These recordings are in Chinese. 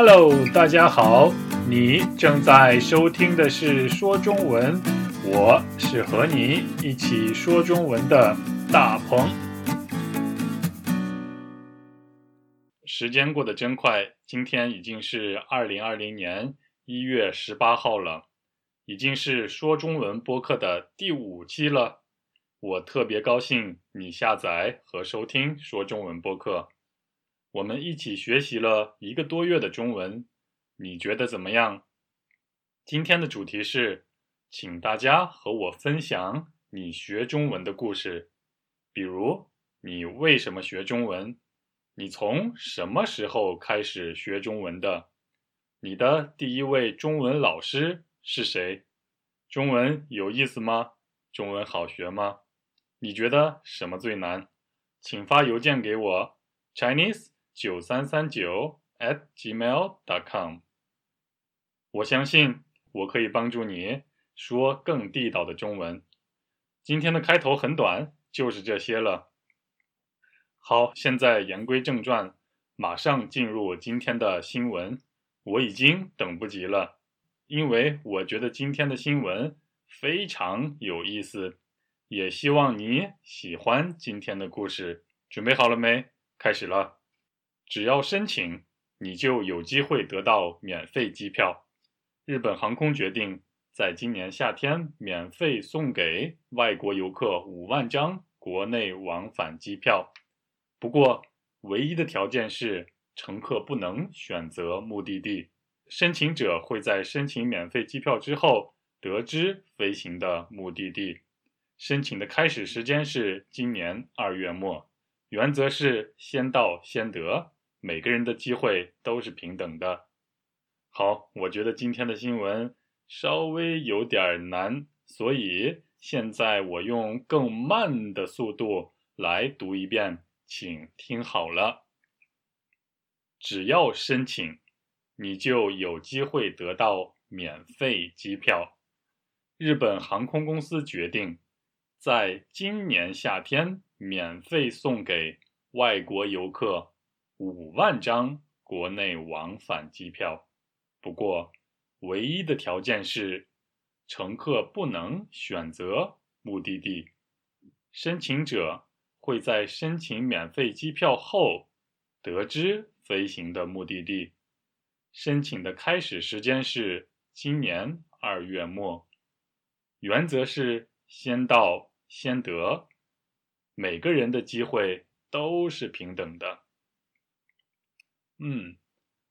Hello，大家好，你正在收听的是说中文，我是和你一起说中文的大鹏。时间过得真快，今天已经是二零二零年一月十八号了，已经是说中文播客的第五期了。我特别高兴你下载和收听说中文播客。我们一起学习了一个多月的中文，你觉得怎么样？今天的主题是，请大家和我分享你学中文的故事，比如你为什么学中文，你从什么时候开始学中文的，你的第一位中文老师是谁？中文有意思吗？中文好学吗？你觉得什么最难？请发邮件给我，Chinese。九三三九 at gmail dot com，我相信我可以帮助你说更地道的中文。今天的开头很短，就是这些了。好，现在言归正传，马上进入今天的新闻。我已经等不及了，因为我觉得今天的新闻非常有意思，也希望你喜欢今天的故事。准备好了没？开始了。只要申请，你就有机会得到免费机票。日本航空决定在今年夏天免费送给外国游客五万张国内往返机票。不过，唯一的条件是乘客不能选择目的地。申请者会在申请免费机票之后得知飞行的目的地。申请的开始时间是今年二月末，原则是先到先得。每个人的机会都是平等的。好，我觉得今天的新闻稍微有点难，所以现在我用更慢的速度来读一遍，请听好了。只要申请，你就有机会得到免费机票。日本航空公司决定，在今年夏天免费送给外国游客。五万张国内往返机票，不过唯一的条件是乘客不能选择目的地。申请者会在申请免费机票后得知飞行的目的地。申请的开始时间是今年二月末，原则是先到先得，每个人的机会都是平等的。嗯，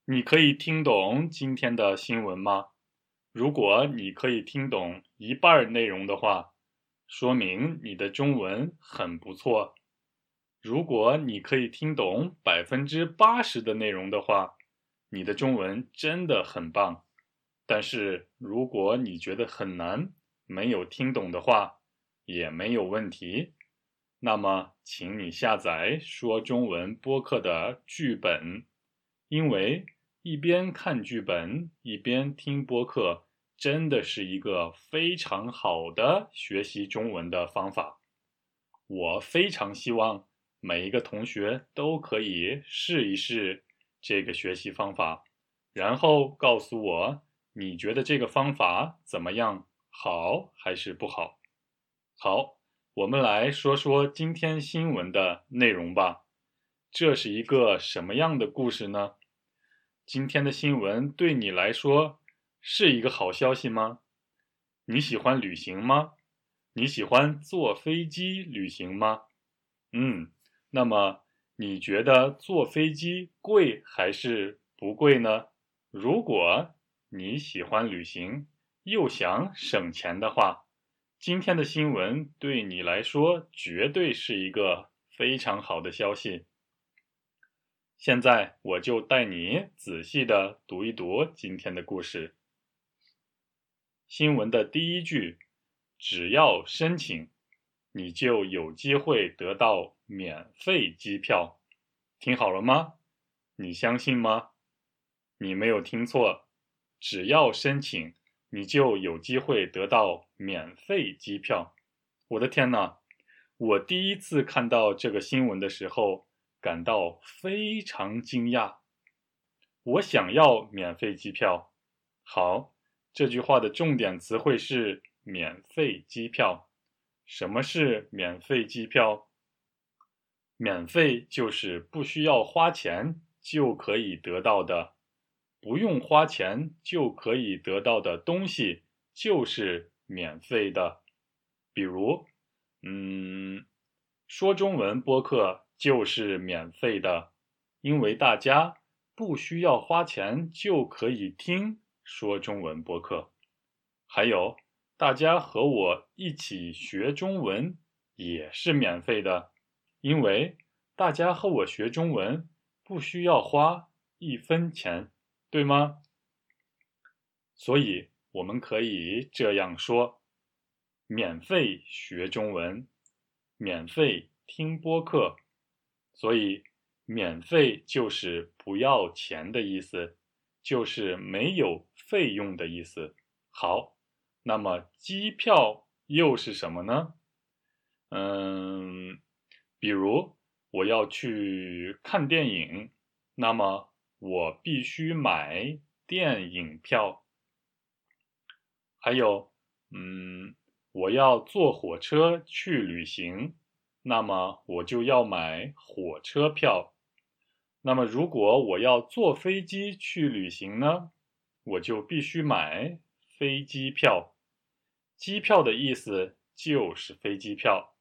你可以听懂今天的新闻吗？如果你可以听懂一半内容的话，说明你的中文很不错。如果你可以听懂百分之八十的内容的话，你的中文真的很棒。但是如果你觉得很难，没有听懂的话，也没有问题。那么，请你下载说中文播客的剧本。因为一边看剧本一边听播客，真的是一个非常好的学习中文的方法。我非常希望每一个同学都可以试一试这个学习方法，然后告诉我你觉得这个方法怎么样，好还是不好？好，我们来说说今天新闻的内容吧。这是一个什么样的故事呢？今天的新闻对你来说是一个好消息吗？你喜欢旅行吗？你喜欢坐飞机旅行吗？嗯，那么你觉得坐飞机贵还是不贵呢？如果你喜欢旅行又想省钱的话，今天的新闻对你来说绝对是一个非常好的消息。现在我就带你仔细的读一读今天的故事。新闻的第一句：只要申请，你就有机会得到免费机票。听好了吗？你相信吗？你没有听错，只要申请，你就有机会得到免费机票。我的天哪！我第一次看到这个新闻的时候。感到非常惊讶。我想要免费机票。好，这句话的重点词汇是免费机票。什么是免费机票？免费就是不需要花钱就可以得到的，不用花钱就可以得到的东西就是免费的。比如，嗯，说中文播客就是免费的，因为大家不需要花钱就可以听。说中文播客，还有大家和我一起学中文也是免费的，因为大家和我学中文不需要花一分钱，对吗？所以我们可以这样说：免费学中文，免费听播客，所以免费就是不要钱的意思。就是没有费用的意思。好，那么机票又是什么呢？嗯，比如我要去看电影，那么我必须买电影票。还有，嗯，我要坐火车去旅行，那么我就要买火车票。那么，如果我要坐飞机去旅行呢，我就必须买飞机票。机票的意思就是飞机票，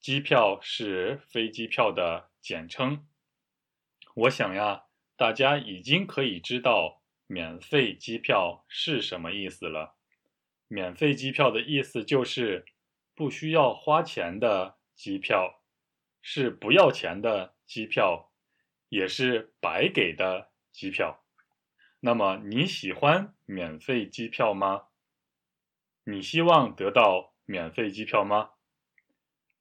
机票是飞机票的简称。我想呀，大家已经可以知道免费机票是什么意思了。免费机票的意思就是不需要花钱的机票，是不要钱的机票。也是白给的机票，那么你喜欢免费机票吗？你希望得到免费机票吗？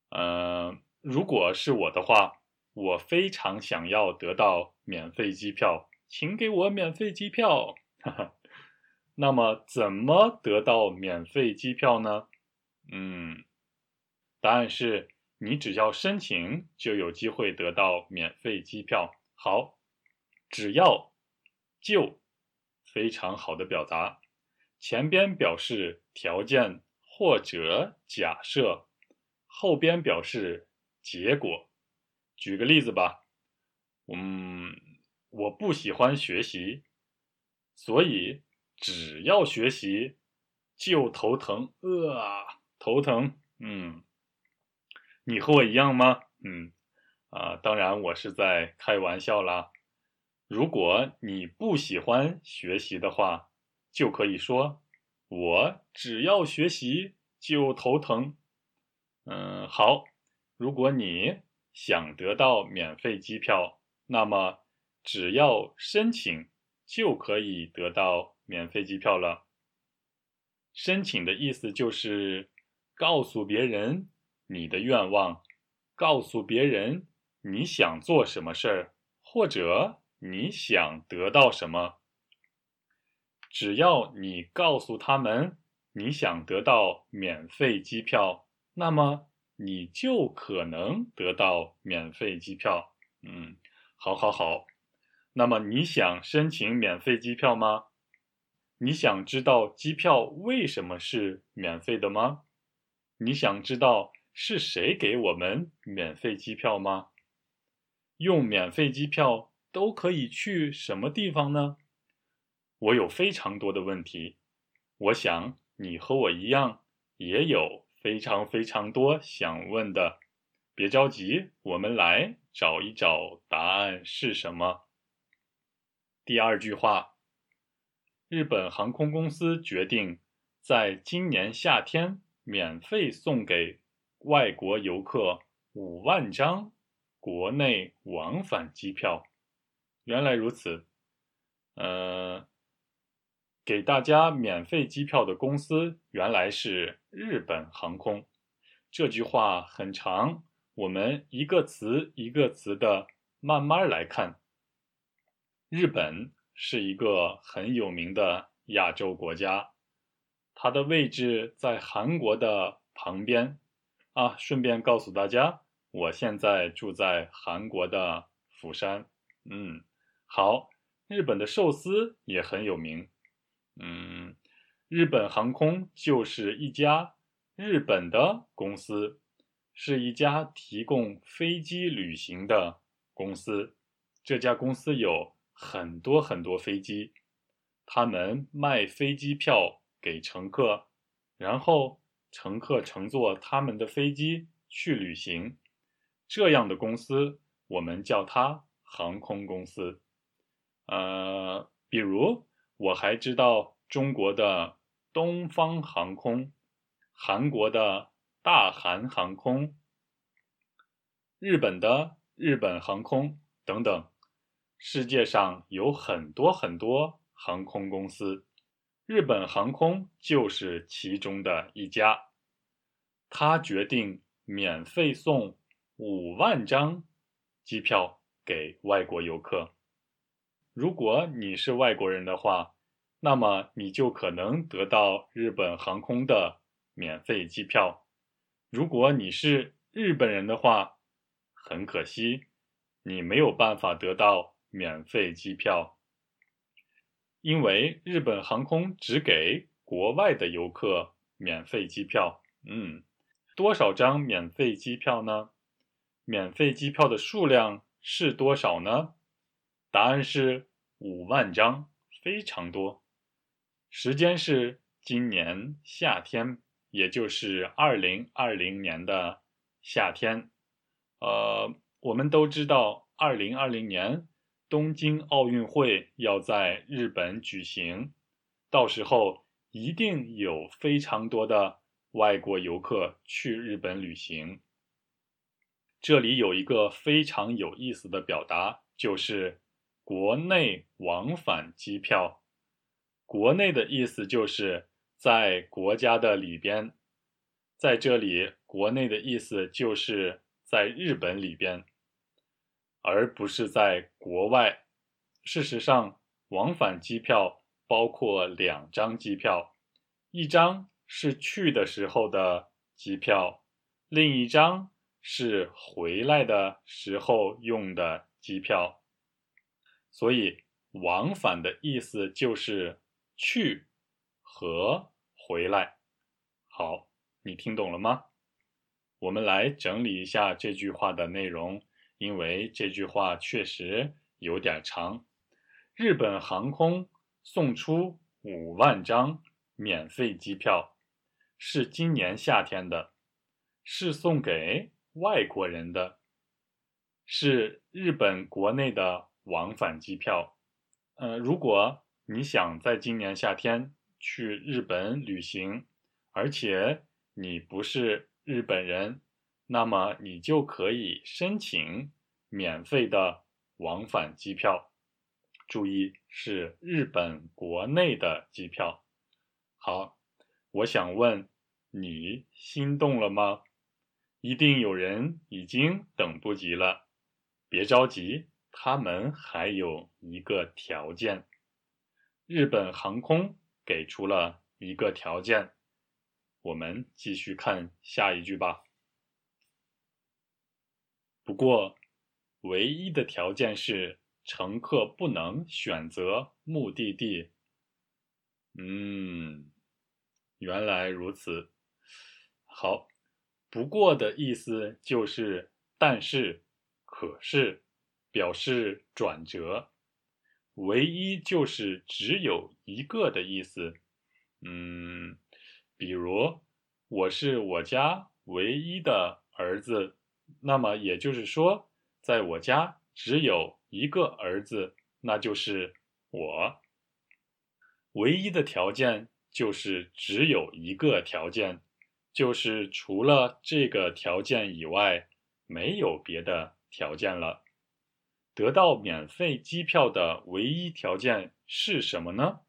嗯，如果是我的话，我非常想要得到免费机票，请给我免费机票。那么怎么得到免费机票呢？嗯，答案是你只要申请就有机会得到免费机票。好，只要就非常好的表达，前边表示条件或者假设，后边表示结果。举个例子吧，嗯，我不喜欢学习，所以只要学习就头疼，呃，头疼。嗯，你和我一样吗？嗯。啊，当然我是在开玩笑啦。如果你不喜欢学习的话，就可以说我只要学习就头疼。嗯，好。如果你想得到免费机票，那么只要申请就可以得到免费机票了。申请的意思就是告诉别人你的愿望，告诉别人。你想做什么事儿，或者你想得到什么？只要你告诉他们你想得到免费机票，那么你就可能得到免费机票。嗯，好，好，好。那么你想申请免费机票吗？你想知道机票为什么是免费的吗？你想知道是谁给我们免费机票吗？用免费机票都可以去什么地方呢？我有非常多的问题，我想你和我一样也有非常非常多想问的。别着急，我们来找一找答案是什么。第二句话，日本航空公司决定在今年夏天免费送给外国游客五万张。国内往返机票，原来如此。呃，给大家免费机票的公司原来是日本航空。这句话很长，我们一个词一个词的慢慢来看。日本是一个很有名的亚洲国家，它的位置在韩国的旁边。啊，顺便告诉大家。我现在住在韩国的釜山，嗯，好，日本的寿司也很有名。嗯，日本航空就是一家日本的公司，是一家提供飞机旅行的公司。这家公司有很多很多飞机，他们卖飞机票给乘客，然后乘客乘坐他们的飞机去旅行。这样的公司我们叫它航空公司。呃，比如我还知道中国的东方航空、韩国的大韩航空、日本的日本航空等等。世界上有很多很多航空公司，日本航空就是其中的一家。他决定免费送五万张机票给外国游客。如果你是外国人的话，那么你就可能得到日本航空的免费机票。如果你是日本人的话，很可惜，你没有办法得到。免费机票，因为日本航空只给国外的游客免费机票。嗯，多少张免费机票呢？免费机票的数量是多少呢？答案是五万张，非常多。时间是今年夏天，也就是二零二零年的夏天。呃，我们都知道，二零二零年。东京奥运会要在日本举行，到时候一定有非常多的外国游客去日本旅行。这里有一个非常有意思的表达，就是国内往返机票。国内的意思就是在国家的里边，在这里，国内的意思就是在日本里边。而不是在国外。事实上，往返机票包括两张机票，一张是去的时候的机票，另一张是回来的时候用的机票。所以，往返的意思就是去和回来。好，你听懂了吗？我们来整理一下这句话的内容。因为这句话确实有点长。日本航空送出五万张免费机票，是今年夏天的，是送给外国人的，是日本国内的往返机票。呃，如果你想在今年夏天去日本旅行，而且你不是日本人。那么你就可以申请免费的往返机票，注意是日本国内的机票。好，我想问你心动了吗？一定有人已经等不及了。别着急，他们还有一个条件。日本航空给出了一个条件，我们继续看下一句吧。不过，唯一的条件是乘客不能选择目的地。嗯，原来如此。好，不过的意思就是但是、可是，表示转折。唯一就是只有一个的意思。嗯，比如我是我家唯一的儿子。那么也就是说，在我家只有一个儿子，那就是我。唯一的条件就是只有一个条件，就是除了这个条件以外，没有别的条件了。得到免费机票的唯一条件是什么呢？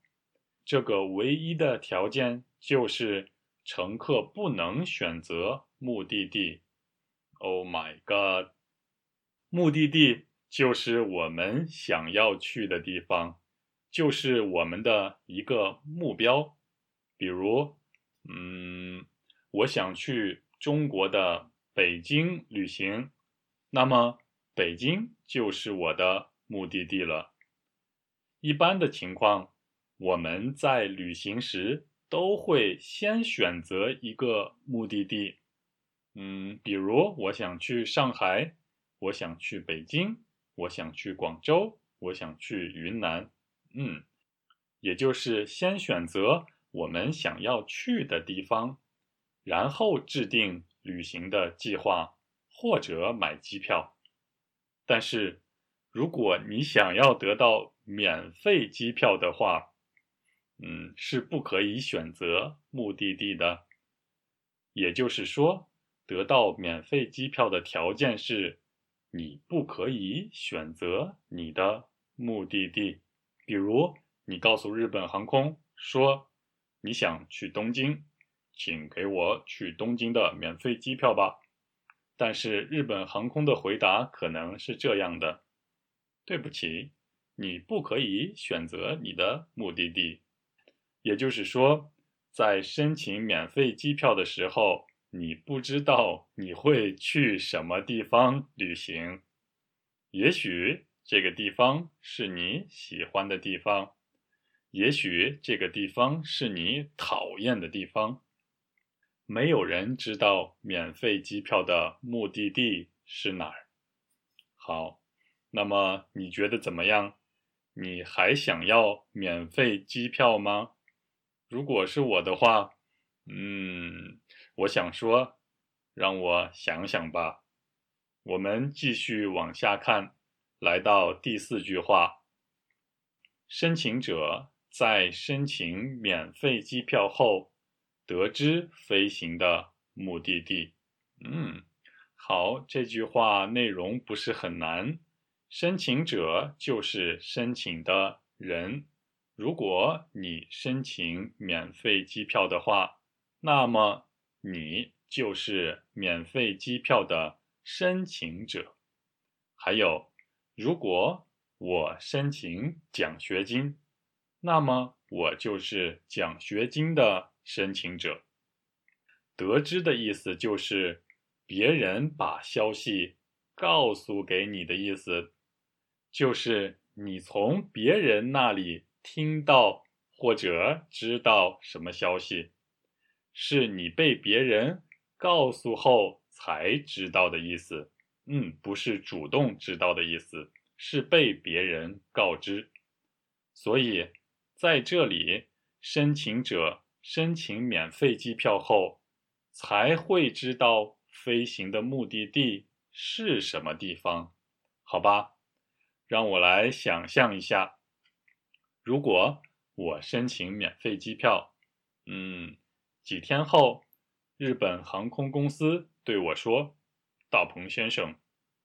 这个唯一的条件就是乘客不能选择目的地。Oh my god！目的地就是我们想要去的地方，就是我们的一个目标。比如，嗯，我想去中国的北京旅行，那么北京就是我的目的地了。一般的情况，我们在旅行时都会先选择一个目的地。嗯，比如我想去上海，我想去北京，我想去广州，我想去云南。嗯，也就是先选择我们想要去的地方，然后制定旅行的计划或者买机票。但是，如果你想要得到免费机票的话，嗯，是不可以选择目的地的。也就是说。得到免费机票的条件是，你不可以选择你的目的地。比如，你告诉日本航空说你想去东京，请给我去东京的免费机票吧。但是日本航空的回答可能是这样的：对不起，你不可以选择你的目的地。也就是说，在申请免费机票的时候。你不知道你会去什么地方旅行，也许这个地方是你喜欢的地方，也许这个地方是你讨厌的地方。没有人知道免费机票的目的地是哪儿。好，那么你觉得怎么样？你还想要免费机票吗？如果是我的话，嗯。我想说，让我想想吧。我们继续往下看，来到第四句话：申请者在申请免费机票后，得知飞行的目的地。嗯，好，这句话内容不是很难。申请者就是申请的人。如果你申请免费机票的话，那么。你就是免费机票的申请者。还有，如果我申请奖学金，那么我就是奖学金的申请者。得知的意思就是别人把消息告诉给你的意思，就是你从别人那里听到或者知道什么消息。是你被别人告诉后才知道的意思，嗯，不是主动知道的意思，是被别人告知。所以在这里，申请者申请免费机票后，才会知道飞行的目的地是什么地方，好吧？让我来想象一下，如果我申请免费机票，嗯。几天后，日本航空公司对我说：“大鹏先生，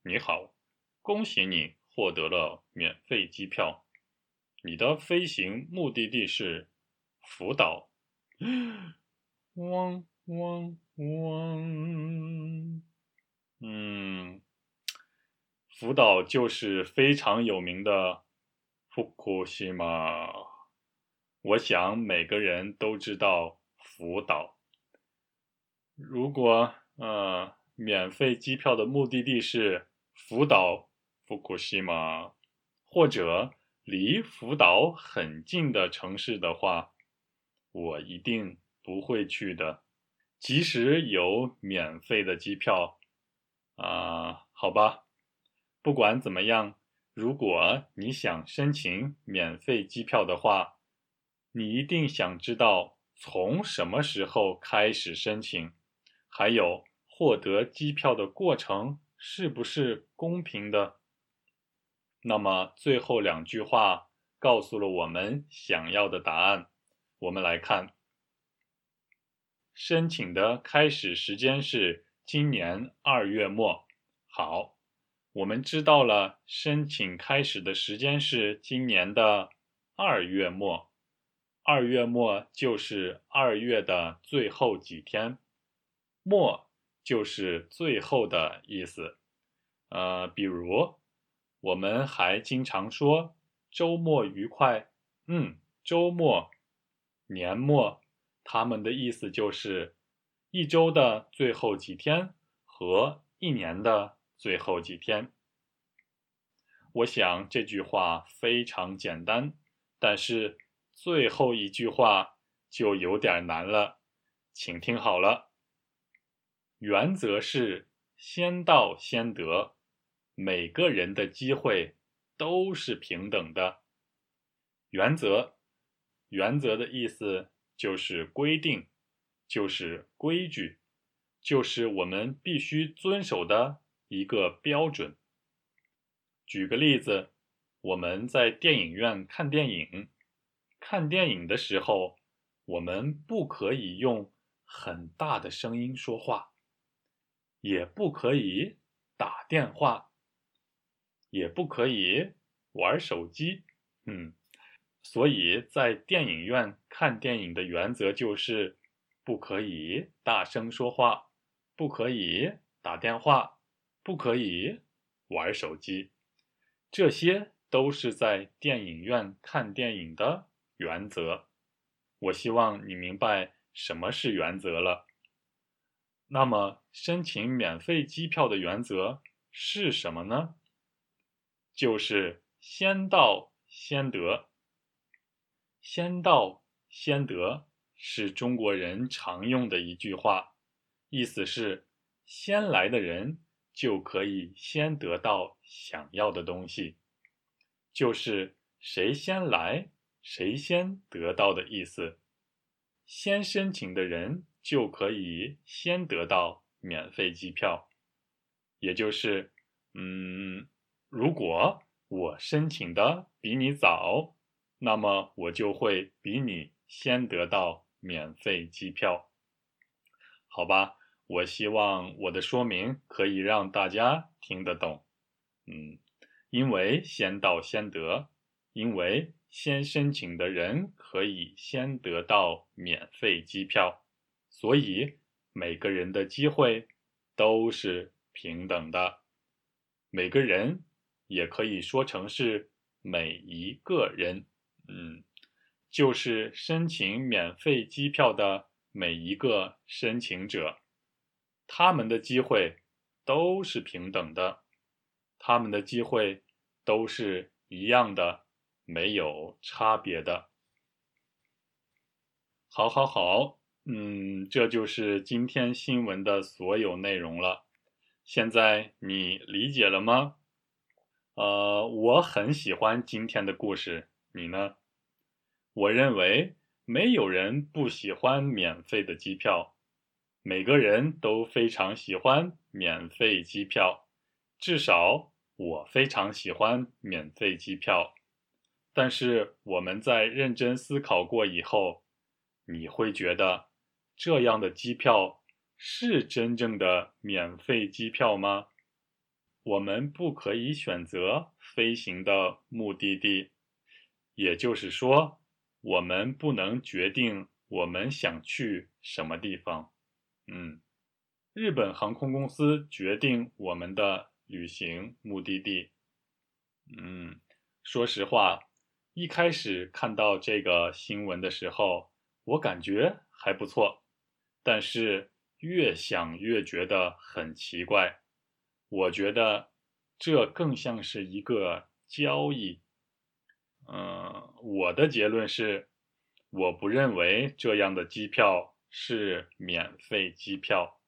你好，恭喜你获得了免费机票。你的飞行目的地是福岛。”汪汪汪！嗯，福岛就是非常有名的福库西马。我想每个人都知道。福岛，如果呃免费机票的目的地是福岛、福库西玛，或者离福岛很近的城市的话，我一定不会去的。即使有免费的机票，啊，好吧，不管怎么样，如果你想申请免费机票的话，你一定想知道。从什么时候开始申请？还有获得机票的过程是不是公平的？那么最后两句话告诉了我们想要的答案。我们来看，申请的开始时间是今年二月末。好，我们知道了申请开始的时间是今年的二月末。二月末就是二月的最后几天，末就是最后的意思。呃，比如我们还经常说周末愉快，嗯，周末、年末，他们的意思就是一周的最后几天和一年的最后几天。我想这句话非常简单。但是最后一句话就有点难了，请听好了。原则是先到先得，每个人的机会都是平等的。原则，原则的意思就是规定，就是规矩，就是我们必须遵守的一个标准。举个例子，我们在电影院看电影，看电影的时候，我们不可以用很大的声音说话。也不可以打电话，也不可以玩手机，嗯，所以在电影院看电影的原则就是不可以大声说话，不可以打电话，不可以玩手机，这些都是在电影院看电影的原则。我希望你明白什么是原则了。那么，申请免费机票的原则是什么呢？就是先到先得。先到先得是中国人常用的一句话，意思是先来的人就可以先得到想要的东西，就是谁先来谁先得到的意思。先申请的人。就可以先得到免费机票，也就是，嗯，如果我申请的比你早，那么我就会比你先得到免费机票，好吧？我希望我的说明可以让大家听得懂，嗯，因为先到先得，因为先申请的人可以先得到免费机票。所以每个人的机会都是平等的，每个人也可以说成是每一个人，嗯，就是申请免费机票的每一个申请者，他们的机会都是平等的，他们的机会都是一样的，没有差别的。好，好，好。嗯，这就是今天新闻的所有内容了。现在你理解了吗？呃，我很喜欢今天的故事，你呢？我认为没有人不喜欢免费的机票，每个人都非常喜欢免费机票，至少我非常喜欢免费机票。但是我们在认真思考过以后，你会觉得。这样的机票是真正的免费机票吗？我们不可以选择飞行的目的地，也就是说，我们不能决定我们想去什么地方。嗯，日本航空公司决定我们的旅行目的地。嗯，说实话，一开始看到这个新闻的时候，我感觉还不错。但是越想越觉得很奇怪，我觉得这更像是一个交易。嗯，我的结论是，我不认为这样的机票是免费机票。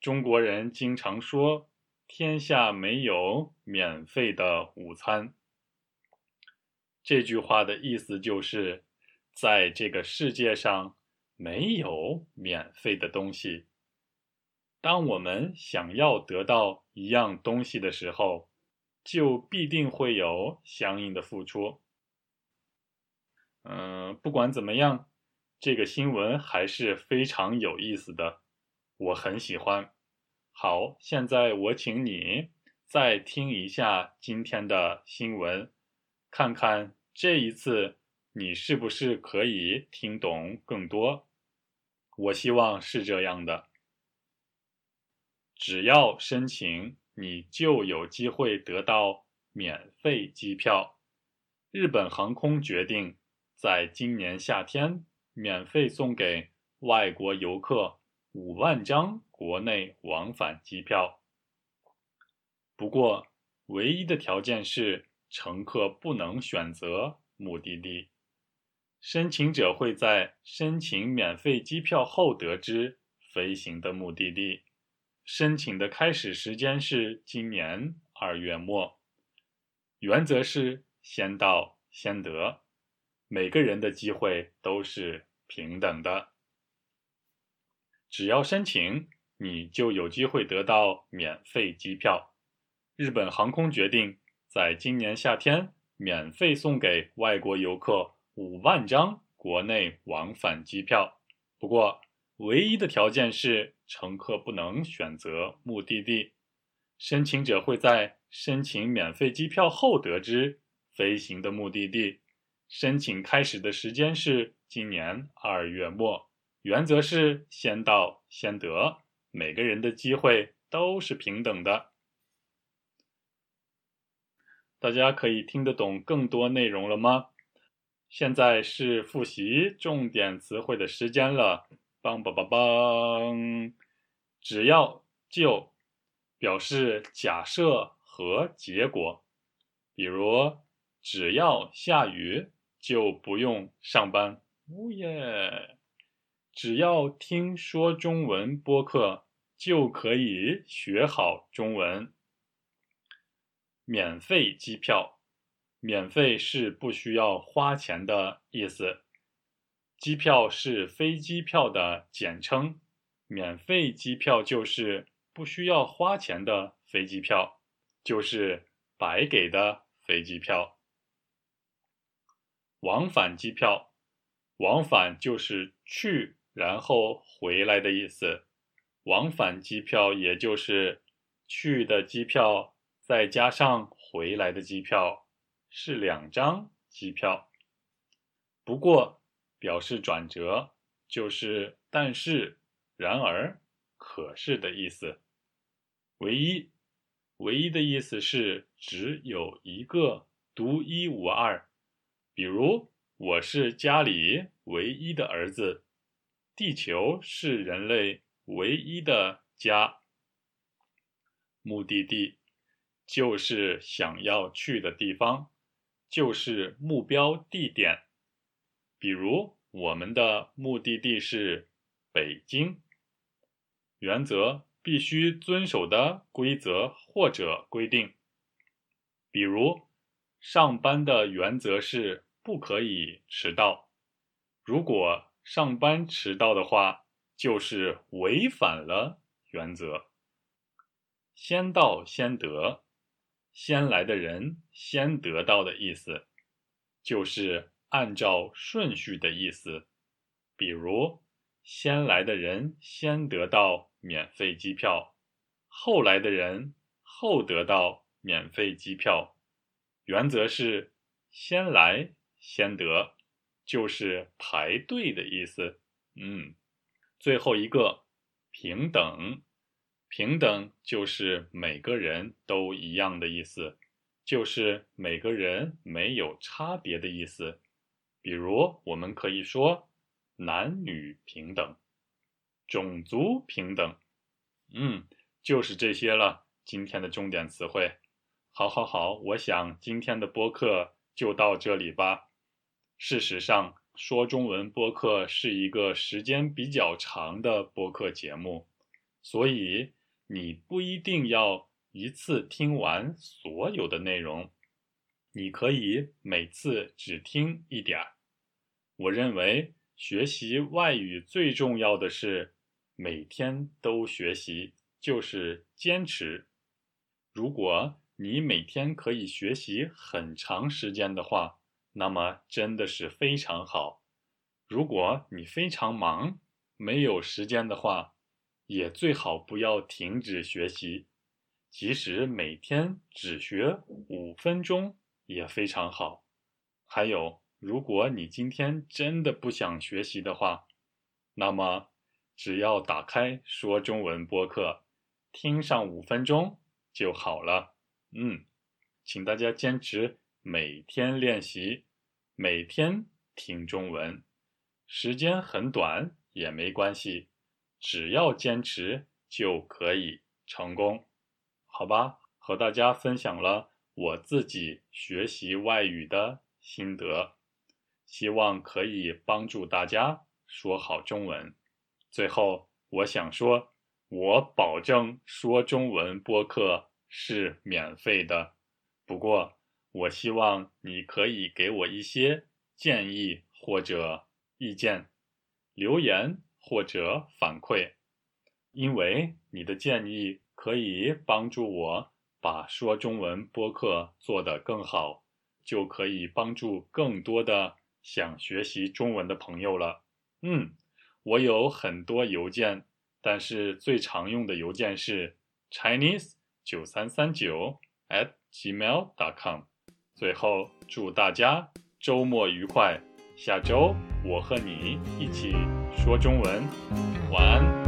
中国人经常说“天下没有免费的午餐”，这句话的意思就是在这个世界上。没有免费的东西。当我们想要得到一样东西的时候，就必定会有相应的付出。嗯，不管怎么样，这个新闻还是非常有意思的，我很喜欢。好，现在我请你再听一下今天的新闻，看看这一次你是不是可以听懂更多。我希望是这样的，只要申请，你就有机会得到免费机票。日本航空决定在今年夏天免费送给外国游客五万张国内往返机票。不过，唯一的条件是乘客不能选择目的地。申请者会在申请免费机票后得知飞行的目的地。申请的开始时间是今年二月末，原则是先到先得，每个人的机会都是平等的。只要申请，你就有机会得到免费机票。日本航空决定在今年夏天免费送给外国游客五万张国内往返机票，不过。唯一的条件是，乘客不能选择目的地。申请者会在申请免费机票后得知飞行的目的地。申请开始的时间是今年二月末，原则是先到先得，每个人的机会都是平等的。大家可以听得懂更多内容了吗？现在是复习重点词汇的时间了。梆梆梆梆，只要就表示假设和结果，比如只要下雨就不用上班。哦耶！只要听说中文播客就可以学好中文。免费机票，免费是不需要花钱的意思。机票是飞机票的简称，免费机票就是不需要花钱的飞机票，就是白给的飞机票。往返机票，往返就是去然后回来的意思，往返机票也就是去的机票再加上回来的机票，是两张机票。不过。表示转折就是但是、然而、可是的意思。唯一，唯一的意思是只有一个，独一无二。比如，我是家里唯一的儿子，地球是人类唯一的家。目的地就是想要去的地方，就是目标地点。比如，我们的目的地是北京。原则必须遵守的规则或者规定，比如，上班的原则是不可以迟到。如果上班迟到的话，就是违反了原则。先到先得，先来的人先得到的意思，就是。按照顺序的意思，比如先来的人先得到免费机票，后来的人后得到免费机票。原则是先来先得，就是排队的意思。嗯，最后一个平等，平等就是每个人都一样的意思，就是每个人没有差别的意思。比如，我们可以说男女平等、种族平等，嗯，就是这些了。今天的重点词汇，好，好，好，我想今天的播客就到这里吧。事实上，说中文播客是一个时间比较长的播客节目，所以你不一定要一次听完所有的内容，你可以每次只听一点儿。我认为学习外语最重要的是每天都学习，就是坚持。如果你每天可以学习很长时间的话，那么真的是非常好。如果你非常忙，没有时间的话，也最好不要停止学习，即使每天只学五分钟也非常好。还有。如果你今天真的不想学习的话，那么只要打开说中文播客，听上五分钟就好了。嗯，请大家坚持每天练习，每天听中文，时间很短也没关系，只要坚持就可以成功。好吧，和大家分享了我自己学习外语的心得。希望可以帮助大家说好中文。最后，我想说，我保证说中文播客是免费的。不过，我希望你可以给我一些建议或者意见，留言或者反馈，因为你的建议可以帮助我把说中文播客做得更好，就可以帮助更多的想学习中文的朋友了。嗯。我有很多邮件，但是最常用的邮件是 chinese 九三三九 atgmail.com。最后，祝大家周末愉快！下周我和你一起说中文，晚安。